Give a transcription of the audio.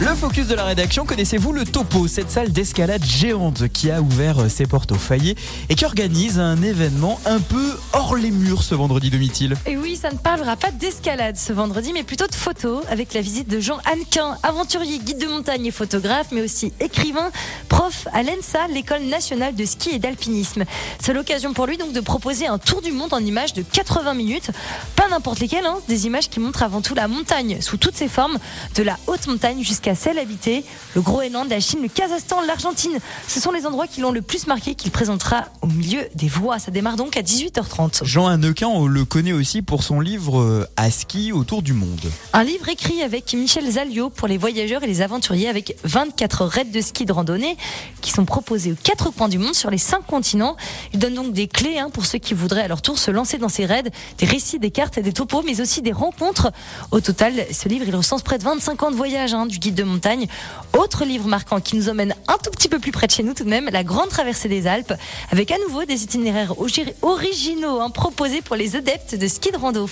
Le focus de la rédaction, connaissez-vous le Topo, cette salle d'escalade géante qui a ouvert euh, ses portes au Fayet et qui organise un événement un peu hors les murs ce vendredi demi-til Et oui, ça ne parlera pas d'escalade ce vendredi, mais plutôt de photos, avec la visite de Jean Hannequin, aventurier, guide de montagne et photographe, mais aussi écrivain, prof à l'ENSA, l'école nationale de ski et d'alpinisme. C'est l'occasion pour lui donc de proposer un tour du monde en images de 80 minutes, pas n'importe lesquelles, hein, des images qui montrent avant tout la montagne sous toutes ses formes, de la haute montagne jusqu'à celle habitée, le Groenland, la Chine, le Kazakhstan, l'Argentine. Ce sont les endroits qui l'ont le plus marqué qu'il présentera au milieu des voies. Ça démarre donc à 18h30. Jean Hannequin, on le connaît aussi pour son livre euh, À ski autour du monde. Un livre écrit avec Michel Zalio pour les voyageurs et les aventuriers avec 24 raids de ski de randonnée qui sont proposés aux quatre coins du monde sur les cinq continents. Il donne donc des clés hein, pour ceux qui voudraient à leur tour se lancer dans ces raids, des récits, des cartes, des topos, mais aussi des rencontres. Au total, ce livre, il recense près de 25 ans de voyage hein, du de montagne. Autre livre marquant qui nous emmène un tout petit peu plus près de chez nous tout de même, la grande traversée des Alpes, avec à nouveau des itinéraires originaux hein, proposés pour les adeptes de ski de rando.